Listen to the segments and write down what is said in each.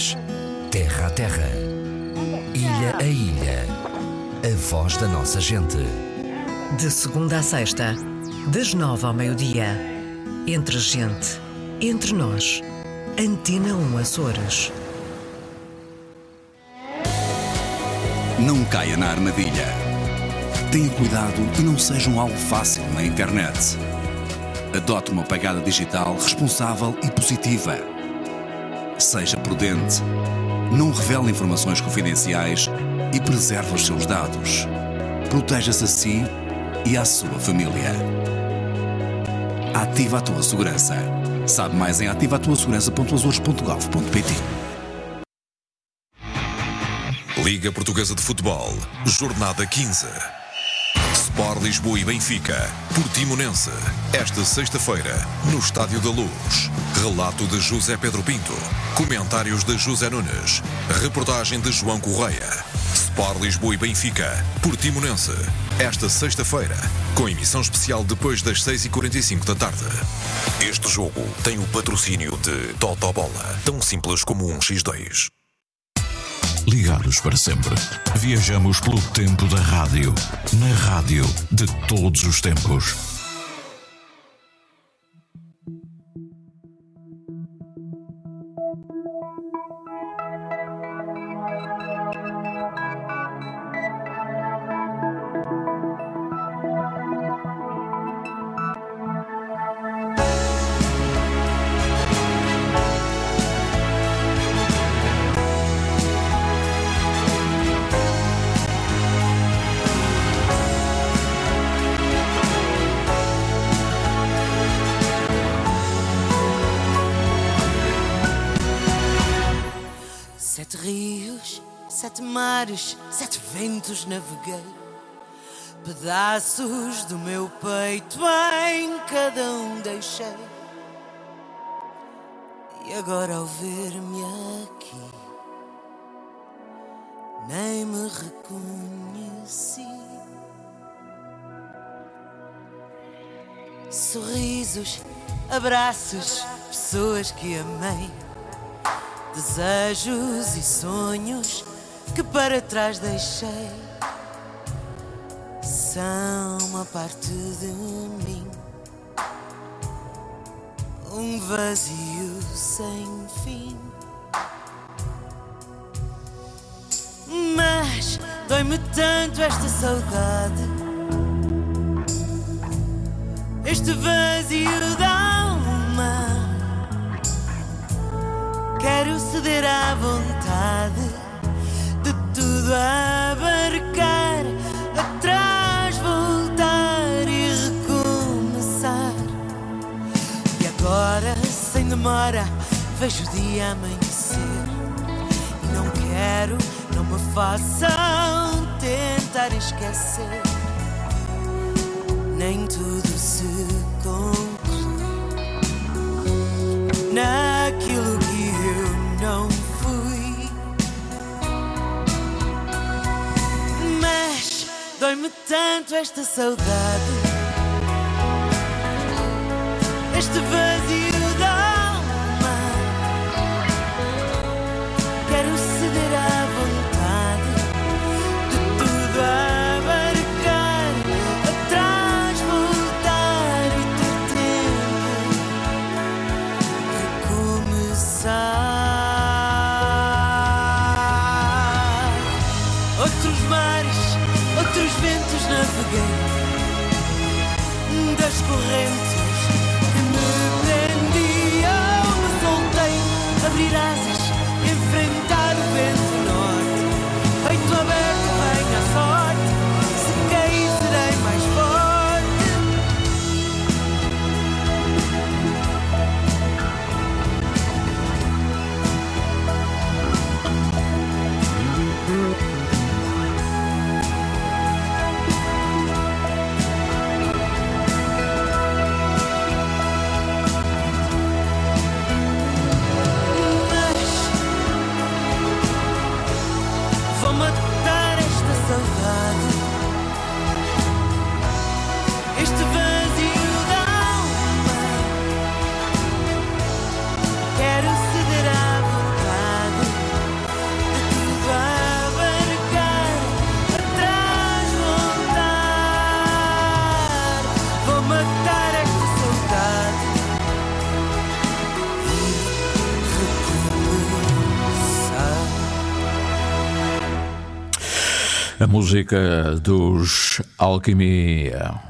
ilhas, terra a terra, ilha a ilha. A voz da nossa gente. De segunda a sexta, das nove ao meio-dia. Entre gente, entre nós. Antena 1 Açores. Não caia na armadilha. Tenha cuidado e não seja um alvo fácil na internet. Adote uma pegada digital responsável e positiva. Seja prudente. Não revele informações confidenciais e preserve os seus dados. Proteja-se a si e à sua família. Ativa a tua segurança. Sabe mais em ativatuasegurança.azores.gov.pt Liga Portuguesa de Futebol, Jornada 15. Sport Lisboa e Benfica, Portimonense. Esta sexta-feira, no Estádio da Luz. Relato de José Pedro Pinto. Comentários de José Nunes. Reportagem de João Correia. Sport Lisboa e Benfica, Portimonense. Esta sexta-feira, com emissão especial depois das 6h45 da tarde. Este jogo tem o patrocínio de Toto Bola, tão simples como um X2. Ligados para sempre. Viajamos pelo tempo da rádio. Na rádio de todos os tempos. Mares, sete ventos naveguei. Pedaços do meu peito em cada um deixei. E agora ao ver-me aqui, nem me reconheci. Sorrisos, abraços, pessoas que amei. Desejos e sonhos que para trás deixei são uma parte de mim, um vazio sem fim. Mas dói-me tanto esta saudade, este vazio da alma. Quero ceder à vontade abarcar, atrás voltar e recomeçar. E agora, sem demora, vejo o dia amanhecer. E não quero, não me façam tentar esquecer. Nem tudo se conclui naquilo dói-me tanto esta saudade, este vazio A música dos Alquimia.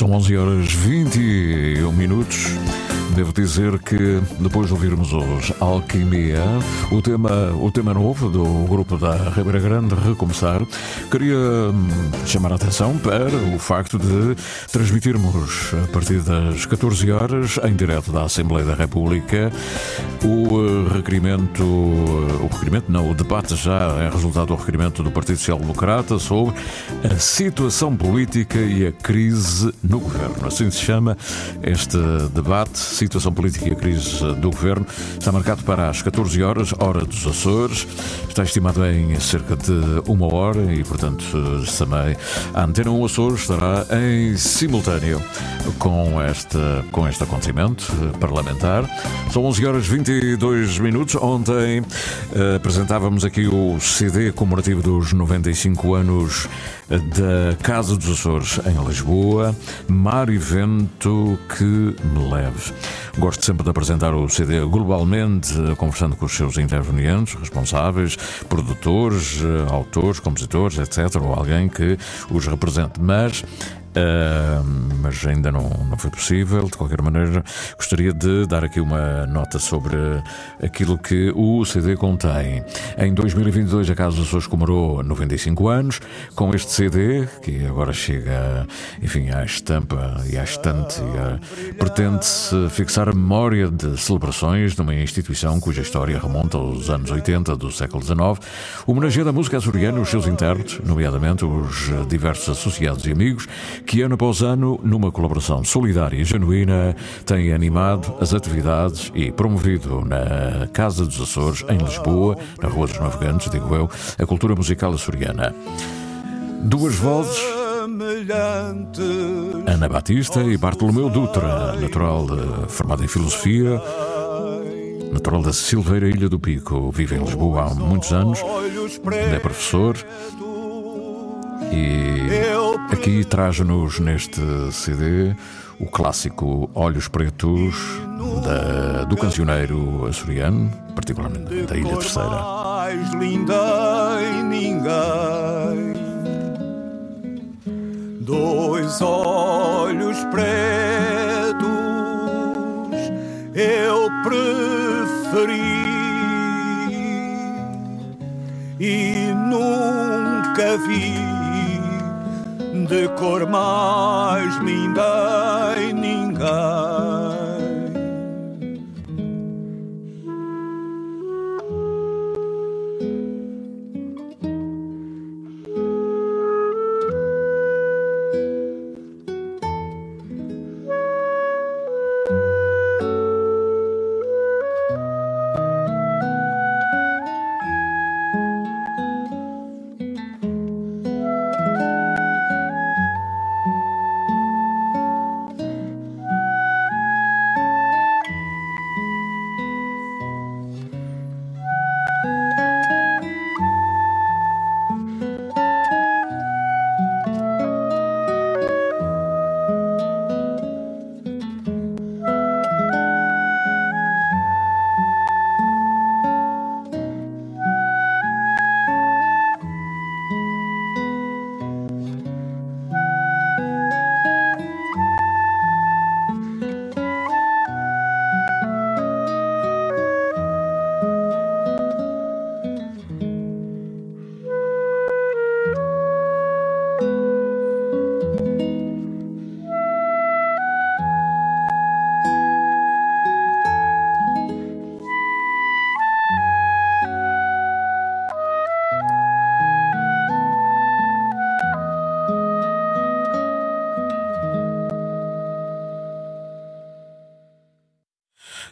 São 11 horas 21 minutos. Devo dizer que depois de ouvirmos os Alquimia, o tema, o tema novo do grupo da Ribeira Grande, Recomeçar, queria hum, chamar a atenção para o facto de transmitirmos a partir das 14 horas, em direto da Assembleia da República, o requerimento, o requerimento não, o debate já é resultado do requerimento do Partido Social Democrata sobre a situação política e a crise no governo. Assim se chama este debate situação política e a crise do governo está marcado para as 14 horas, hora dos Açores. Está estimado em cerca de uma hora e, portanto, também a Antena 1 Açores estará em simultâneo com, esta, com este acontecimento parlamentar. São 11 horas 22 minutos. Ontem uh, apresentávamos aqui o CD comemorativo dos 95 anos da Casa dos Açores em Lisboa, Mar e Vento que me leve. Gosto sempre de apresentar o CD globalmente, conversando com os seus intervenientes, responsáveis, produtores, autores, compositores, etc., ou alguém que os represente. Mas Uh, mas ainda não, não foi possível. De qualquer maneira, gostaria de dar aqui uma nota sobre aquilo que o CD contém. Em 2022, a Casa dos Açores comemorou 95 anos com este CD, que agora chega, enfim, à estampa e à estante. Pretende-se fixar a memória de celebrações de uma instituição cuja história remonta aos anos 80 do século XIX, homenageando a música açoriana e os seus intérpretes, nomeadamente os diversos associados e amigos que ano após ano, numa colaboração solidária e genuína, tem animado as atividades e promovido na Casa dos Açores, em Lisboa, na Rua dos Navegantes, digo eu, a cultura musical açoriana. Duas vozes. Ana Batista e Bartolomeu Dutra, natural de, formado em filosofia, natural da Silveira Ilha do Pico, vive em Lisboa há muitos anos, é professor e aqui traz-nos neste CD o clássico Olhos Pretos da, do cancioneiro açoriano, particularmente da Ilha Terceira. Mais linda em ninguém, dois olhos pretos eu preferi e nunca vi de cor mais linda em ninguém.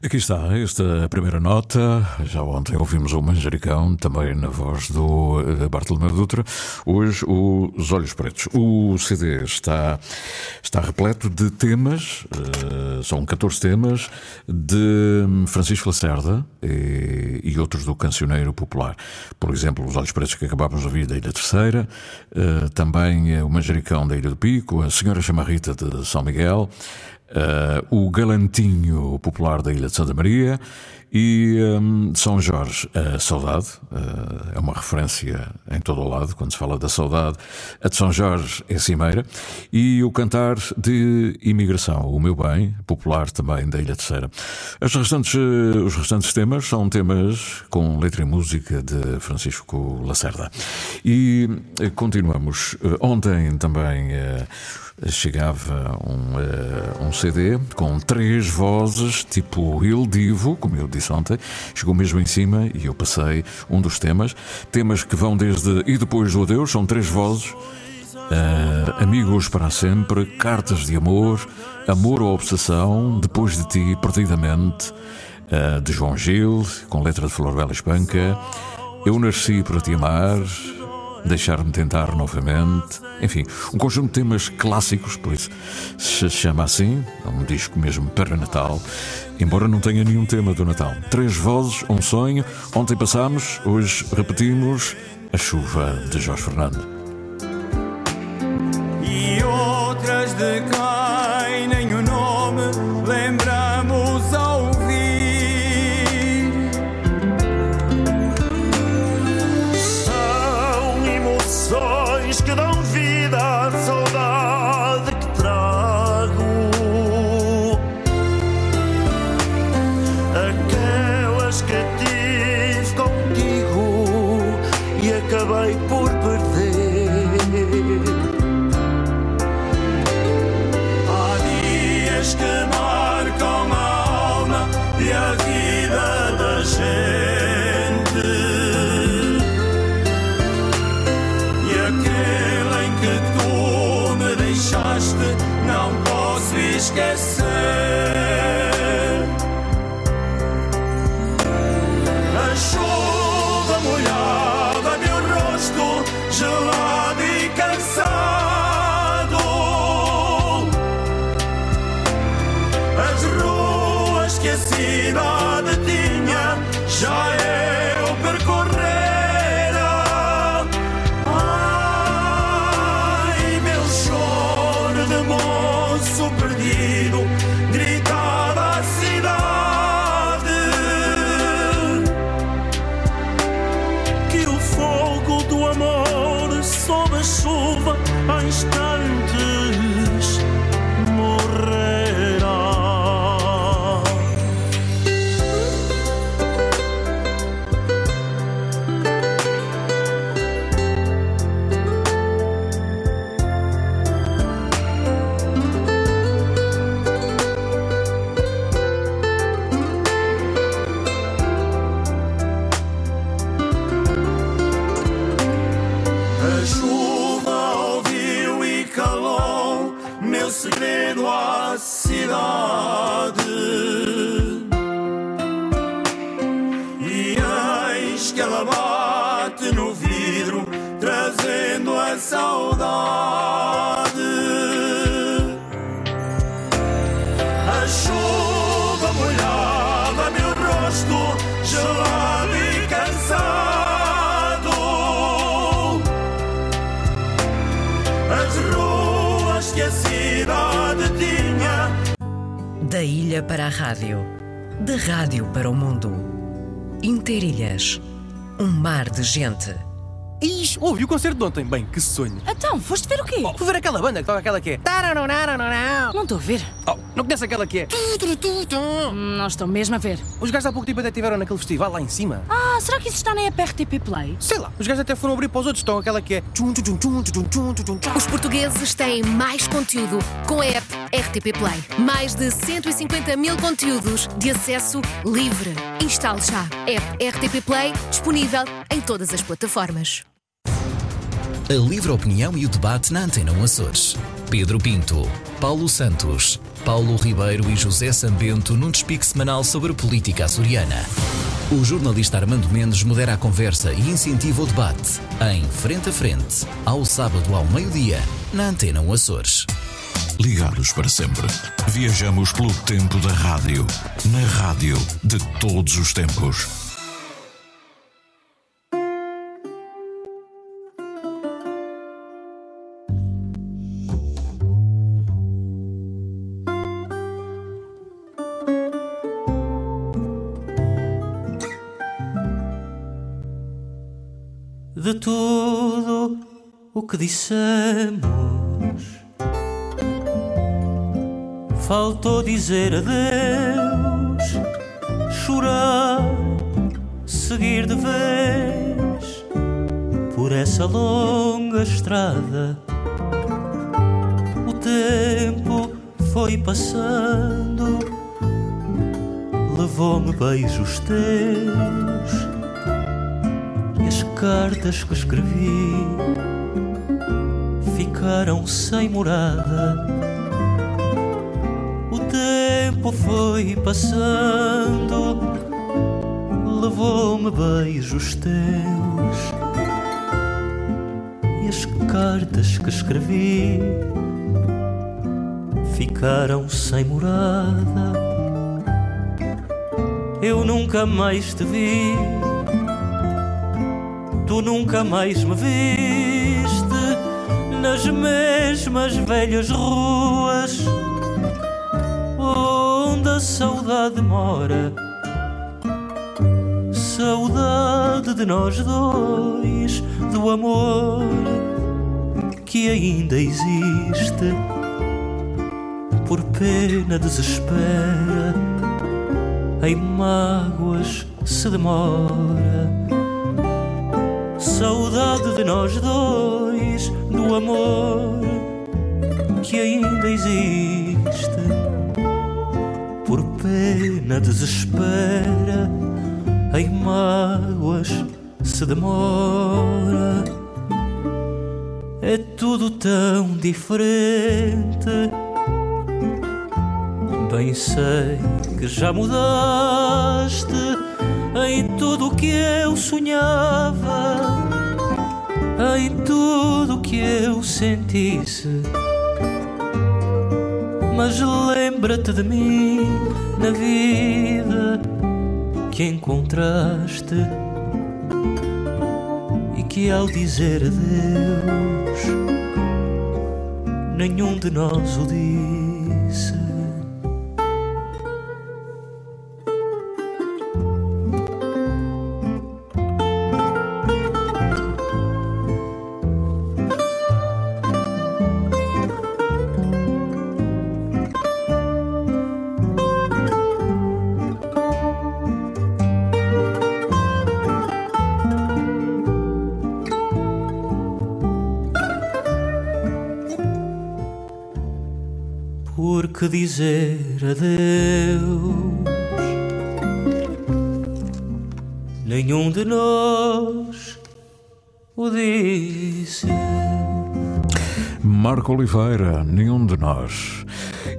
Aqui está, esta primeira nota. Já ontem ouvimos o Manjericão, também na voz do eh, Bartolomeu Dutra. Hoje, os Olhos Pretos. O CD está, está repleto de temas, eh, são 14 temas, de Francisco Lacerda e, e outros do Cancioneiro Popular. Por exemplo, os Olhos Pretos que acabámos de ouvir da Ilha Terceira, eh, também o Manjericão da Ilha do Pico, a Senhora Chamarrita de São Miguel. Uh, o Galantinho Popular da Ilha de Santa Maria e um, São Jorge, a Saudade, uh, é uma referência em todo o lado, quando se fala da saudade, a de São Jorge é Cimeira, e o cantar de imigração, o meu bem, popular também da Ilha Terceira. As restantes, uh, os restantes temas são temas com letra e música de Francisco Lacerda. E continuamos. ontem também chegava um, uh, um CD com três vozes, tipo Il Divo, como eu disse ontem, chegou mesmo em cima e eu passei um dos temas. Temas que vão desde E Depois do Adeus, são três vozes. Uh, amigos para sempre, cartas de amor, amor ou obsessão, depois de ti, perdidamente, uh, de João Gil, com letra de Flor Bela Espanca, eu nasci para te amar, Deixar-me tentar novamente. Enfim, um conjunto de temas clássicos, por isso se chama assim. É um disco mesmo para Natal, embora não tenha nenhum tema do Natal. Três vozes, um sonho. Ontem passámos, hoje repetimos A Chuva de Jorge Fernando. E outras de quem chuva molhava meu rosto, gelado e cansado. As ruas que a cidade tinha Da ilha para a rádio, da rádio para o mundo. Interilhas, um mar de gente. Ixi, ouvi o concerto de ontem. Bem, que sonho. Então, foste ver o quê? Fui ver aquela banda que toca aquela que é. Não estou a ver. Oh, conhece aquela que é. Hum, Não estou mesmo a ver. Os gajos há pouco tempo até estiveram naquele festival lá em cima. Ah, será que isso está na app RTP Play? Sei lá, os gajos até foram abrir para os outros. Estão aquela que é. Os portugueses têm mais conteúdo com a app RTP Play. Mais de 150 mil conteúdos de acesso livre. Instale já. App RTP Play disponível em todas as plataformas. A livre opinião e o debate na Antena 1 Açores. Pedro Pinto, Paulo Santos, Paulo Ribeiro e José Sambento num despique semanal sobre política açoriana. O jornalista Armando Mendes modera a conversa e incentiva o debate em Frente a Frente, ao sábado ao meio-dia, na Antena 1 Açores. Ligados para sempre. Viajamos pelo tempo da rádio. Na rádio de todos os tempos. Dissemos. Faltou dizer adeus, chorar, seguir de vez por essa longa estrada. O tempo foi passando, levou-me beijos teus e as cartas que escrevi ficaram sem morada. O tempo foi passando, levou-me beijos teus e as cartas que escrevi ficaram sem morada. Eu nunca mais te vi tu nunca mais me viste nas mesmas velhas ruas onde a saudade mora. Saudade de nós dois, do amor que ainda existe. Por pena desespera, em mágoas se demora saudade de nós dois, do amor que ainda existe. Por pena desespera, em mágoas se demora. É tudo tão diferente. Bem sei que já mudaste em tudo o que eu sonhava, em tudo que eu sentisse. Mas lembra-te de mim na vida que encontraste e que ao dizer adeus, nenhum de nós o disse. Nenhum de nós o disse. Marco Oliveira, nenhum de nós.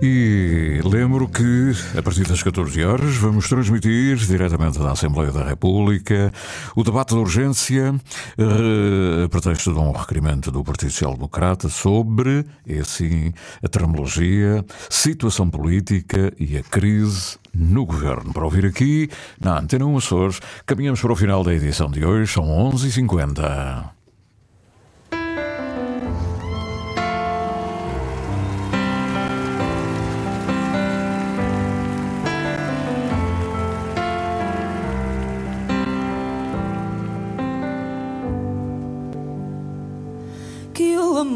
E lembro que, a partir das 14 horas, vamos transmitir diretamente da Assembleia da República o debate de urgência eh, a pretexto de um requerimento do Partido Social Democrata sobre, é assim, a terminologia, situação política e a crise no governo. Para ouvir aqui, na Antena 1 Açores, caminhamos para o final da edição de hoje, são 11h50.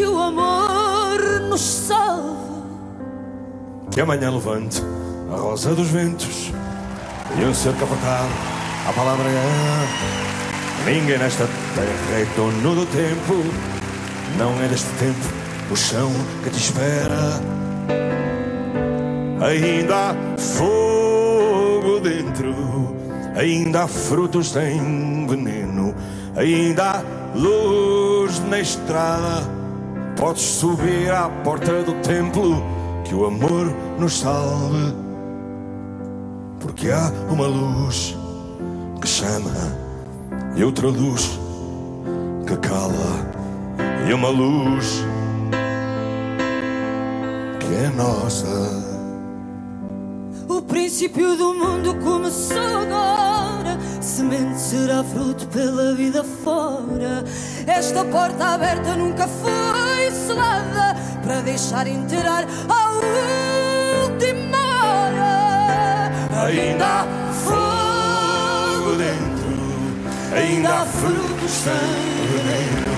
que o amor nos salve. Que amanhã levante a rosa dos ventos e um cerco apertado. A palavra é. Ninguém nesta terra é dono do tempo. Não é deste tempo o chão que te espera. Ainda há fogo dentro, ainda há frutos sem veneno, ainda há luz na estrada. Podes subir à porta do templo, que o amor nos salve. Porque há uma luz que chama e outra luz que cala, e uma luz que é nossa. O princípio do mundo começou agora. Semente será fruto pela vida fora. Esta porta aberta nunca foi para deixar entrar a última hora. Ainda há fogo dentro, ainda há frutos sem veneno,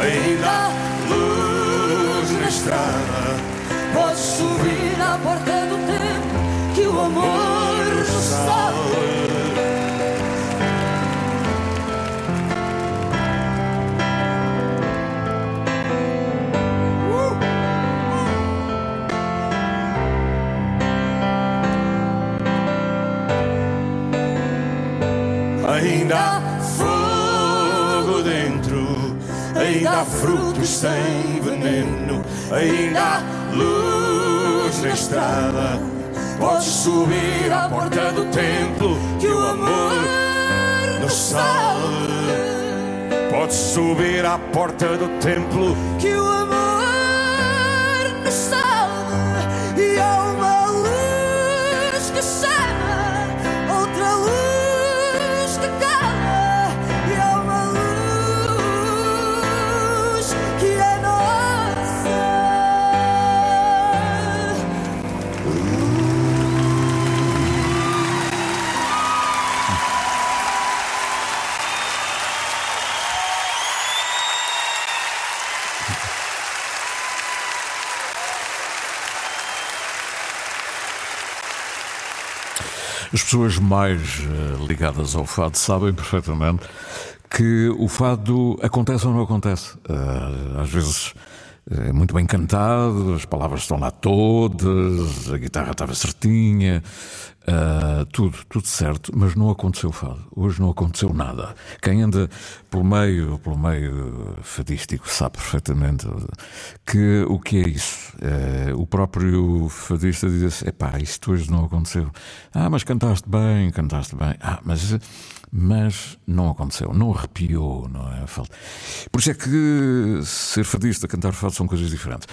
ainda há luz na estrada. Podes subir à porta do tempo que o amor ainda há frutos sem veneno, ainda há luz na estrada. Podes subir à porta do templo que o amor nos salve. Podes subir à porta do templo que o amor As pessoas mais eh, ligadas ao fado sabem perfeitamente que o fado acontece ou não acontece. Eh, às vezes é muito bem cantado, as palavras estão lá todas, a guitarra estava certinha, eh, tudo, tudo certo, mas não aconteceu fado. Hoje não aconteceu nada. Quem anda pelo meio, pelo meio fadístico sabe perfeitamente que o que é isso. Eh, o próprio fadista diz assim: epá, isto hoje não aconteceu. Ah, mas cantaste bem, cantaste bem. Ah, mas mas não aconteceu, não arrepiou, não é? Por isso é que ser fadista, cantar fado são coisas diferentes.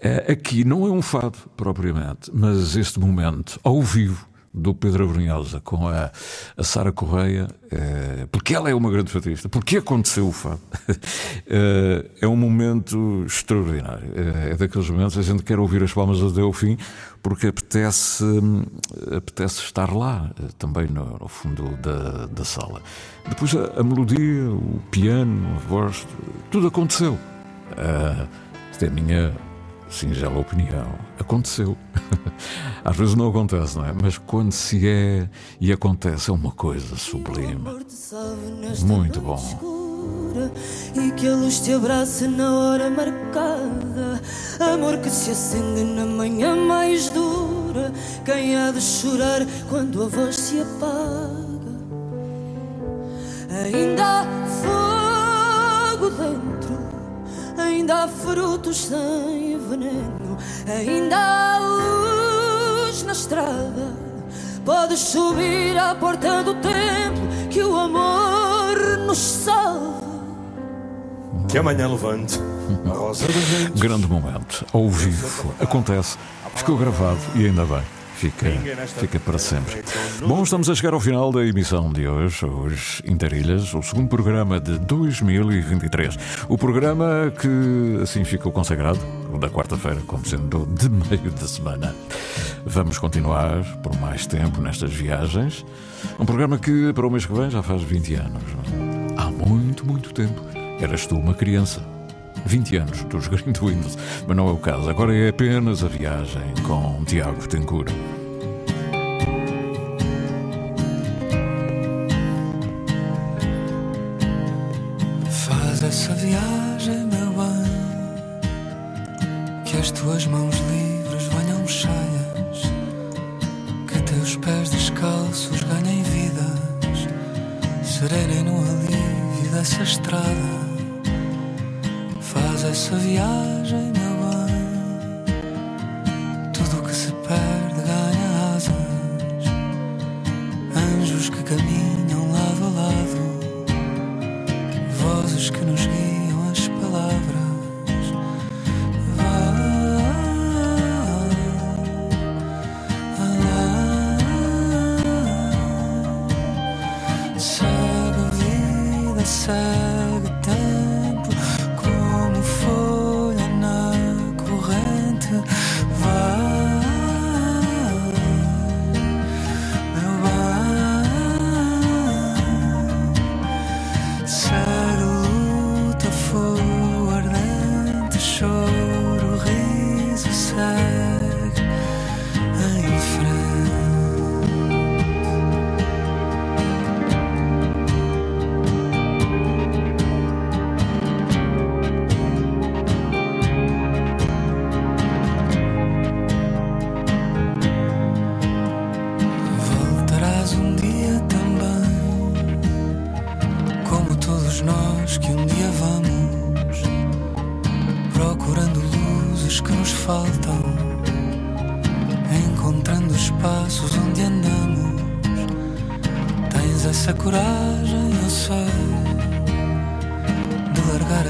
Eh, Aqui não é um fado propriamente, mas este momento, ao vivo, do Pedro Abrunhosa com a, a Sara Correia, eh, porque ela é uma grande fadista, porque aconteceu o fado. Eh, é um momento extraordinário. Eh, é daqueles momentos a gente quer ouvir as palmas até ao fim, porque apetece, hum, apetece estar lá, também no, no fundo da, da sala. Depois a, a melodia, o piano, a voz, tudo aconteceu. Eh, esta é a minha singela opinião. Aconteceu. Às vezes não acontece, não é? Mas quando se é e acontece, é uma coisa sublime. Muito bom. e que a luz te abrace na hora marcada. Amor que se acende na manhã mais dura. Quem há de chorar quando a voz se apaga? Ainda há frutos sem veneno, ainda há luz na estrada. Podes subir à porta do templo que o amor nos salve. que amanhã levante a rosa dos ventos. Grande momento, ao vivo, acontece, ficou gravado e ainda bem. Fica, fica para sempre. Bom, estamos a chegar ao final da emissão de hoje, os Interilhas, o segundo programa de 2023. O programa que assim ficou consagrado, o da quarta-feira, como sendo de meio da semana. Vamos continuar por mais tempo nestas viagens. Um programa que para o mês que vem já faz 20 anos. Há muito, muito tempo. eras tu uma criança. 20 anos dos Green Windows, mas não é o caso. Agora é apenas a viagem com Tiago Betancourt. Faz essa viagem, meu bem, que as tuas mãos Essa viagem,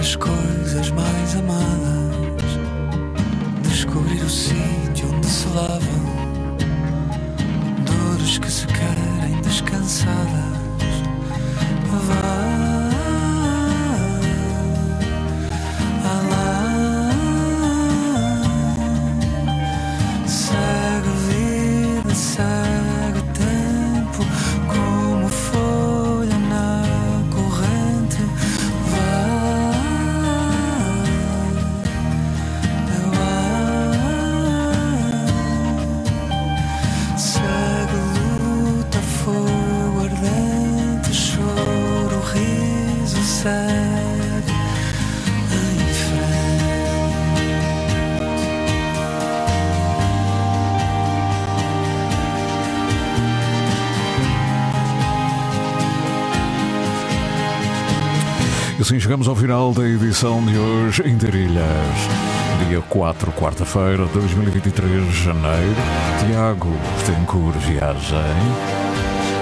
de largar as coisas mais amadas, descobrir o sítio onde se lavam dores que se querem descansadas. E assim chegamos ao final da edição de hoje em Terilhas. Dia 4, quarta-feira, 2023 de janeiro. Tiago Betancourt Viagem.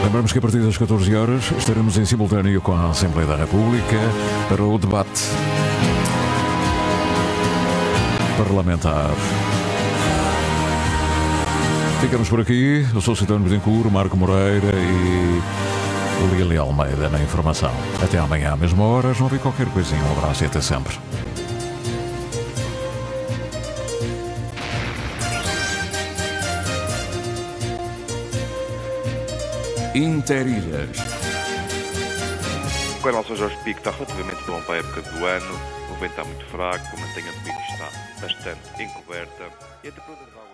Lembramos que a partir das 14 horas estaremos em simultâneo com a Assembleia da República para o debate parlamentar. Ficamos por aqui. Eu sou Citano Betancourt, Marco Moreira e Lili Almeida na informação. Até amanhã, à mesma hora, não vi qualquer coisinha. Um abraço e até sempre. Interilhas. O canal São Jorge Pico está relativamente bom para a época do ano. O vento está muito fraco, a mantenha de milho está bastante encoberta e a temperatura da água